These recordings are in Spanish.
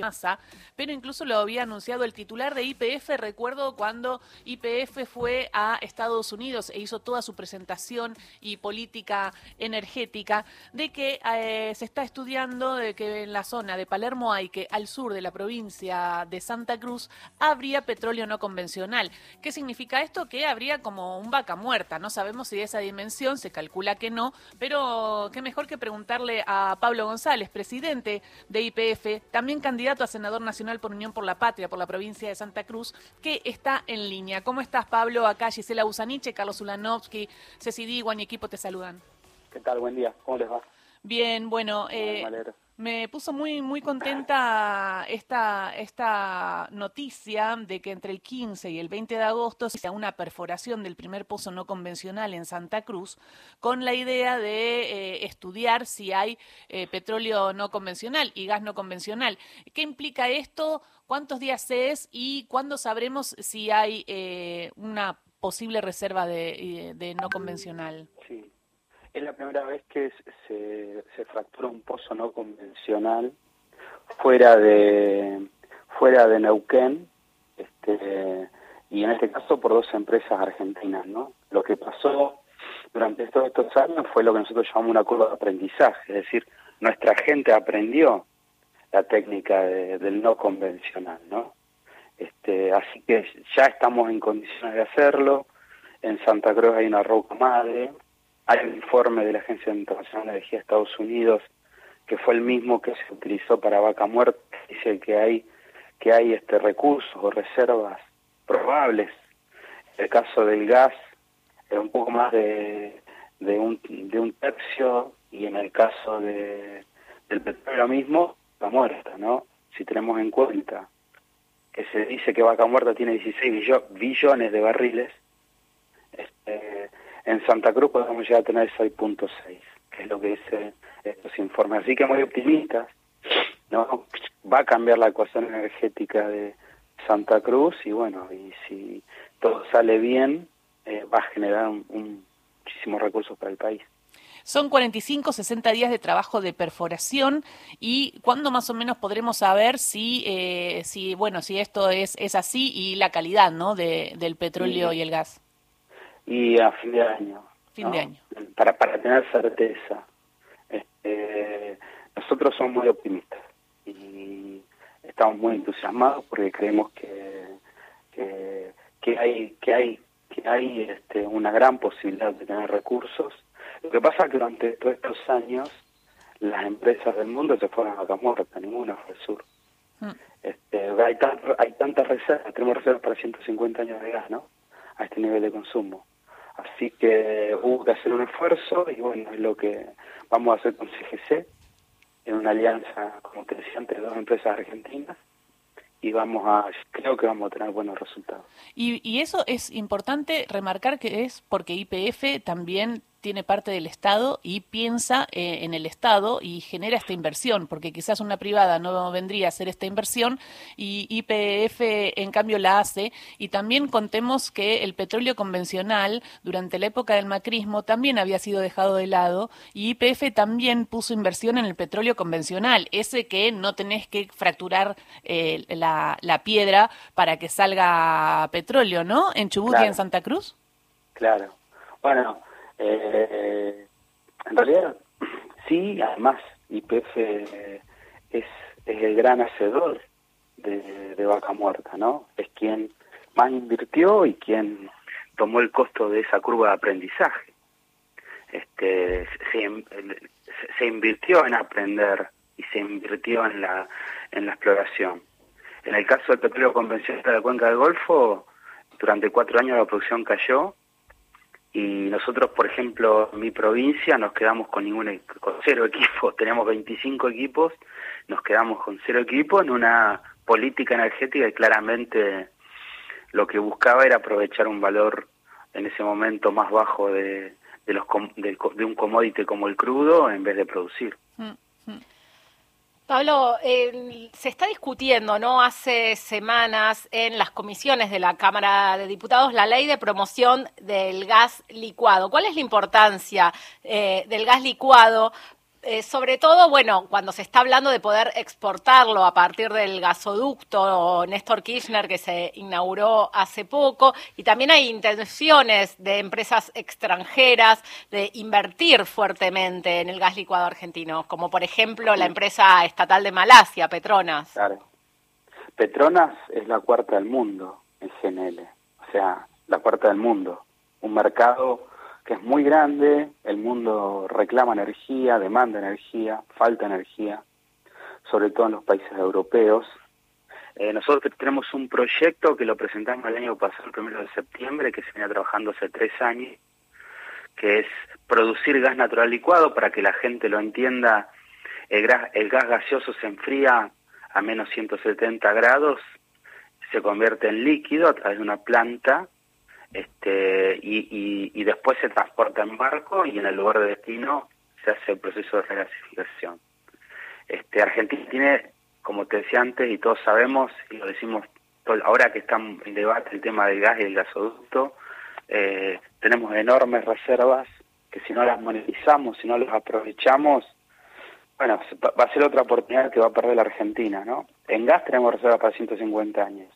masa, pero incluso lo había anunciado el titular de IPF. Recuerdo cuando IPF fue a Estados Unidos e hizo toda su presentación y política energética de que eh, se está estudiando de que en la zona de Palermo hay que al sur de la provincia de Santa Cruz habría petróleo no convencional. ¿Qué significa esto? Que habría como un vaca muerta. No sabemos si de esa dimensión, se calcula que no, pero qué mejor que preguntarle a Pablo González, presidente de IPF, también candidato candidato a senador nacional por Unión por la Patria, por la provincia de Santa Cruz, que está en línea. ¿Cómo estás, Pablo? Acá Gisela Usaniche, Carlos Ulanovsky, Ceci Diguan y equipo te saludan. ¿Qué tal? Buen día. ¿Cómo les va? Bien, bueno, eh, me puso muy muy contenta esta esta noticia de que entre el 15 y el 20 de agosto se una perforación del primer pozo no convencional en Santa Cruz con la idea de eh, estudiar si hay eh, petróleo no convencional y gas no convencional. ¿Qué implica esto? ¿Cuántos días es y cuándo sabremos si hay eh, una posible reserva de, de no convencional? Sí. Es la primera vez que se, se fractura un pozo no convencional fuera de fuera de Neuquén, este, y en este caso por dos empresas argentinas, ¿no? Lo que pasó durante todos estos años fue lo que nosotros llamamos una curva de aprendizaje, es decir, nuestra gente aprendió la técnica del no convencional, ¿no? Este, así que ya estamos en condiciones de hacerlo. En Santa Cruz hay una roca madre, hay un informe de la Agencia Internacional de Energía de Estados Unidos que fue el mismo que se utilizó para Vaca Muerta, dice que hay que hay este recursos o reservas probables. El caso del gas es un poco más de, de, un, de un tercio y en el caso de, del petróleo mismo, Vaca Muerta, ¿no? Si tenemos en cuenta que se dice que Vaca Muerta tiene 16 billones de barriles, este, en Santa Cruz podemos llegar a tener 6.6, que es lo que dice estos informes. Así que muy optimistas, ¿no? Va a cambiar la ecuación energética de Santa Cruz y bueno, y si todo sale bien, eh, va a generar un, muchísimos recursos para el país. Son 45, 60 días de trabajo de perforación y cuándo más o menos podremos saber si, eh, si bueno, si esto es, es así y la calidad, ¿no? De, del petróleo y el gas y a fin de año. Fin de año. Para, para tener certeza. Este, nosotros somos muy optimistas y estamos muy entusiasmados porque creemos que, que, hay que hay que hay este, una gran posibilidad de tener recursos. Lo que pasa es que durante todos estos años las empresas del mundo se fueron a Camorra, ninguna fue al sur. Mm. Este, hay, hay tantas reservas, tenemos reservas para 150 años de gas, ¿no? A este nivel de consumo. Así que hubo que hacer un esfuerzo y bueno, es lo que vamos a hacer con CGC, en una alianza, como te decía antes, de dos empresas argentinas y vamos a, creo que vamos a tener buenos resultados. Y, y eso es importante remarcar que es porque IPF también tiene parte del Estado y piensa eh, en el Estado y genera esta inversión, porque quizás una privada no vendría a hacer esta inversión y IPF en cambio la hace. Y también contemos que el petróleo convencional durante la época del macrismo también había sido dejado de lado y IPF también puso inversión en el petróleo convencional, ese que no tenés que fracturar eh, la, la, piedra para que salga petróleo, ¿no? En Chubut y en Santa Cruz. Claro. Bueno, eh, en realidad, sí, además IPF es, es el gran hacedor de, Vaca Muerta, ¿no? Es quien más invirtió y quien tomó el costo de esa curva de aprendizaje. Este, se, se invirtió en aprender y se invirtió en la, en la exploración. En el caso del petróleo convencional de la cuenca del Golfo, durante cuatro años la producción cayó y nosotros, por ejemplo, en mi provincia nos quedamos con ningún con cero equipos, tenemos 25 equipos, nos quedamos con cero equipos en una política energética que claramente lo que buscaba era aprovechar un valor en ese momento más bajo de, de, los, de, un commodity como el crudo en vez de producir. Mm, mm. Pablo, se está discutiendo, ¿no? Hace semanas en las comisiones de la Cámara de Diputados la ley de promoción del gas licuado. ¿Cuál es la importancia eh, del gas licuado Eh, sobre todo, bueno, cuando se está hablando de poder exportarlo a partir del gasoducto Néstor Kirchner que se inauguró hace poco, y también hay intenciones de empresas extranjeras de invertir fuertemente en el gas licuado argentino, como por ejemplo la empresa estatal de Malasia, Petronas. Claro. Petronas es la cuarta del mundo en GNL, o sea, la cuarta del mundo. Un mercado que es muy grande, el mundo reclama energía, demanda energía, falta energía, sobre todo en los países europeos. Eh, nosotros tenemos un proyecto que lo presentamos el año pasado, el primero de septiembre, que se viene trabajando hace tres años, que es producir gas natural licuado para que la gente lo entienda. El gas, el gas gaseoso se enfría a menos 170 grados, se convierte en líquido a través de una planta este, y, y, después se transporta en barco y en el lugar de destino se hace el proceso de regasificación. Este, Argentina tiene, como te decía antes, y todos sabemos, y lo decimos ahora que está en debate el tema del gas y el gasoducto, eh, tenemos enormes reservas que si no las monetizamos, si no las aprovechamos, bueno, va a ser otra oportunidad que va a perder la Argentina, ¿no? En gas tenemos reservas para 150 años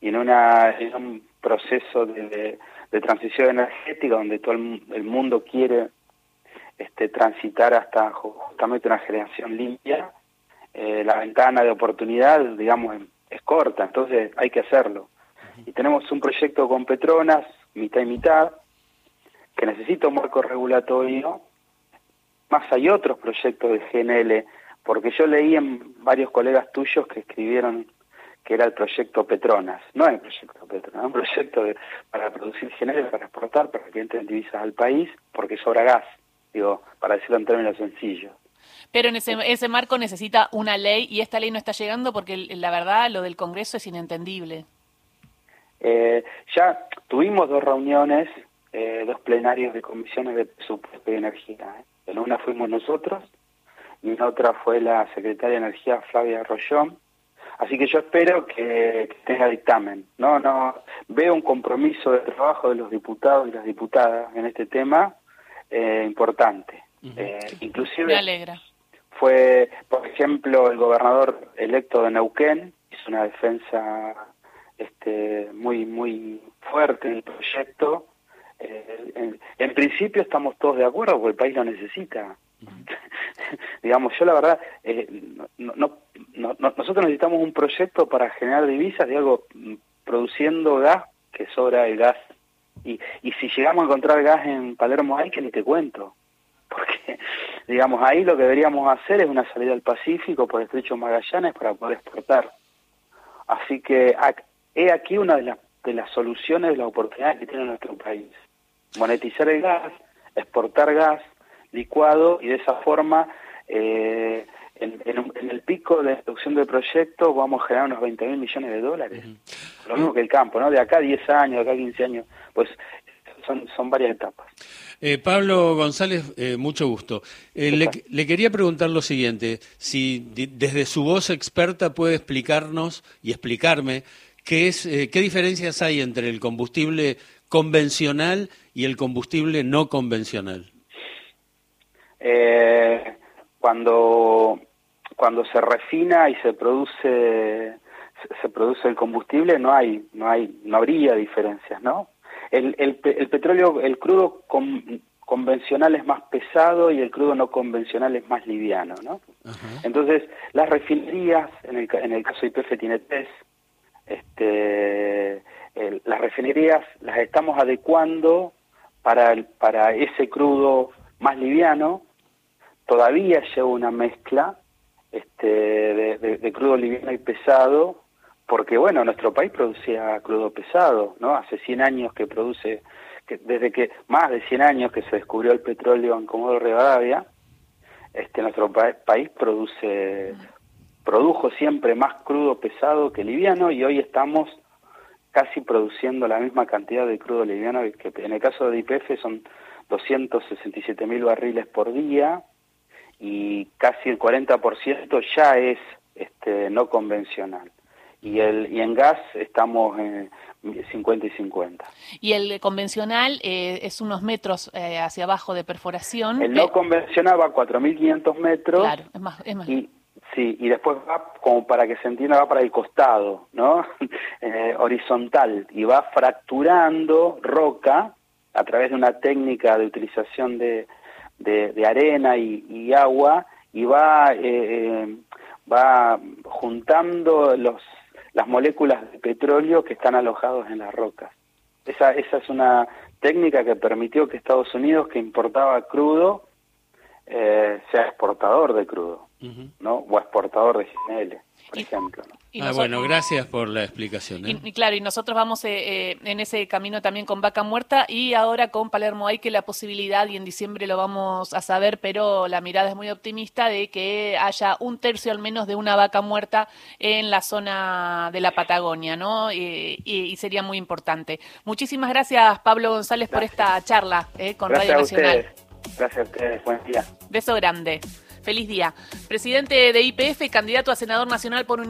y en, una, en un proceso de, transición energética donde todo el, mundo quiere este, transitar hasta justamente una generación limpia, eh, la ventana de oportunidad, digamos, es corta, entonces hay que hacerlo. Y tenemos un proyecto con Petronas, mitad y mitad, que necesita un marco regulatorio, más hay otros proyectos de GNL, porque yo leí en varios colegas tuyos que escribieron que era el proyecto Petronas. No es el proyecto Petronas, es un proyecto para producir generales, para exportar, para que entren divisas al país, porque sobra gas, digo, para decirlo en términos sencillos. Pero en ese, ese marco necesita una ley y esta ley no está llegando porque la verdad lo del Congreso es inentendible. Eh, ya tuvimos dos reuniones, eh, dos plenarios de comisiones de presupuesto y energía. ¿eh? En una fuimos nosotros y en otra fue la secretaria de Energía Flavia Rollón Así que yo espero que, tenga dictamen. No, no veo un compromiso de trabajo de los diputados y las diputadas en este tema eh, importante. Eh, inclusive Me alegra. fue, por ejemplo, el gobernador electo de Neuquén hizo una defensa este, muy muy fuerte del proyecto. Eh, en, principio estamos todos de acuerdo porque el país lo necesita. Digamos, yo la verdad, no, no, nosotros necesitamos un proyecto para generar divisas de algo mm, produciendo gas que sobra el gas. Y, y si llegamos a encontrar gas en Palermo hay que ni te cuento. Porque, digamos, ahí lo que deberíamos hacer es una salida al Pacífico por el estrecho Magallanes para poder exportar. Así que he aquí una de las, de las soluciones, de las oportunidades que tiene nuestro país. Monetizar el gas, exportar gas licuado y de esa forma eh, en, el pico de producción del proyecto vamos a generar unos 20 mil millones de dólares. Lo mismo que el campo, ¿no? De acá a 10 años, de acá a 15 años, pues son, son varias etapas. Eh, Pablo González, eh, mucho gusto. Eh, le, le, quería preguntar lo siguiente, si desde su voz experta puede explicarnos y explicarme qué, es, qué diferencias hay entre el combustible convencional y el combustible no convencional. cuando cuando se refina y se produce se produce el combustible no hay no hay no habría diferencias no el, el, el petróleo el crudo convencional es más pesado y el crudo no convencional es más liviano no entonces las refinerías en el en el caso de IPF tiene tres este las refinerías las estamos adecuando para para ese crudo más liviano todavía lleva una mezcla este, de, crudo liviano y pesado, porque bueno, nuestro país producía crudo pesado, ¿no? Hace 100 años que produce, que desde que, más de 100 años que se descubrió el petróleo en Comodoro Rivadavia, este, nuestro país produce, produjo siempre más crudo pesado que liviano y hoy estamos casi produciendo la misma cantidad de crudo liviano que en el caso de IPF son 267 mil barriles por día, y casi el 40% ya es este, no convencional. y, el, y en gas estamos en 50 y 50. Y el convencional eh, es unos metros eh, hacia abajo de perforación. El no convencional va a 4.500 metros. Claro, es más, es más. Y, sí, y después va, como para que se entienda, va para el costado, ¿no? eh, horizontal, y va fracturando roca a través de una técnica de utilización de, de, de arena y, y, agua, y va, eh, va juntando los las moléculas de petróleo que están alojados en las rocas. Esa, esa es una técnica que permitió que Estados Unidos, que importaba crudo, eh, sea exportador de crudo, ¿no? O exportador de GNL, por ejemplo. ¿no? ah, bueno, gracias por la explicación. ¿eh? Y, claro, y nosotros vamos eh, eh, en ese camino también con Vaca Muerta y ahora con Palermo hay que la posibilidad, y en diciembre lo vamos a saber, pero la mirada es muy optimista, de que haya un tercio al menos de una vaca muerta en la zona de la Patagonia, ¿no? y, sería muy importante. Muchísimas gracias, Pablo González, por esta charla con Radio Nacional. Gracias a ustedes, buen día. Beso grande. Feliz día. Presidente de IPF, candidato a senador nacional por un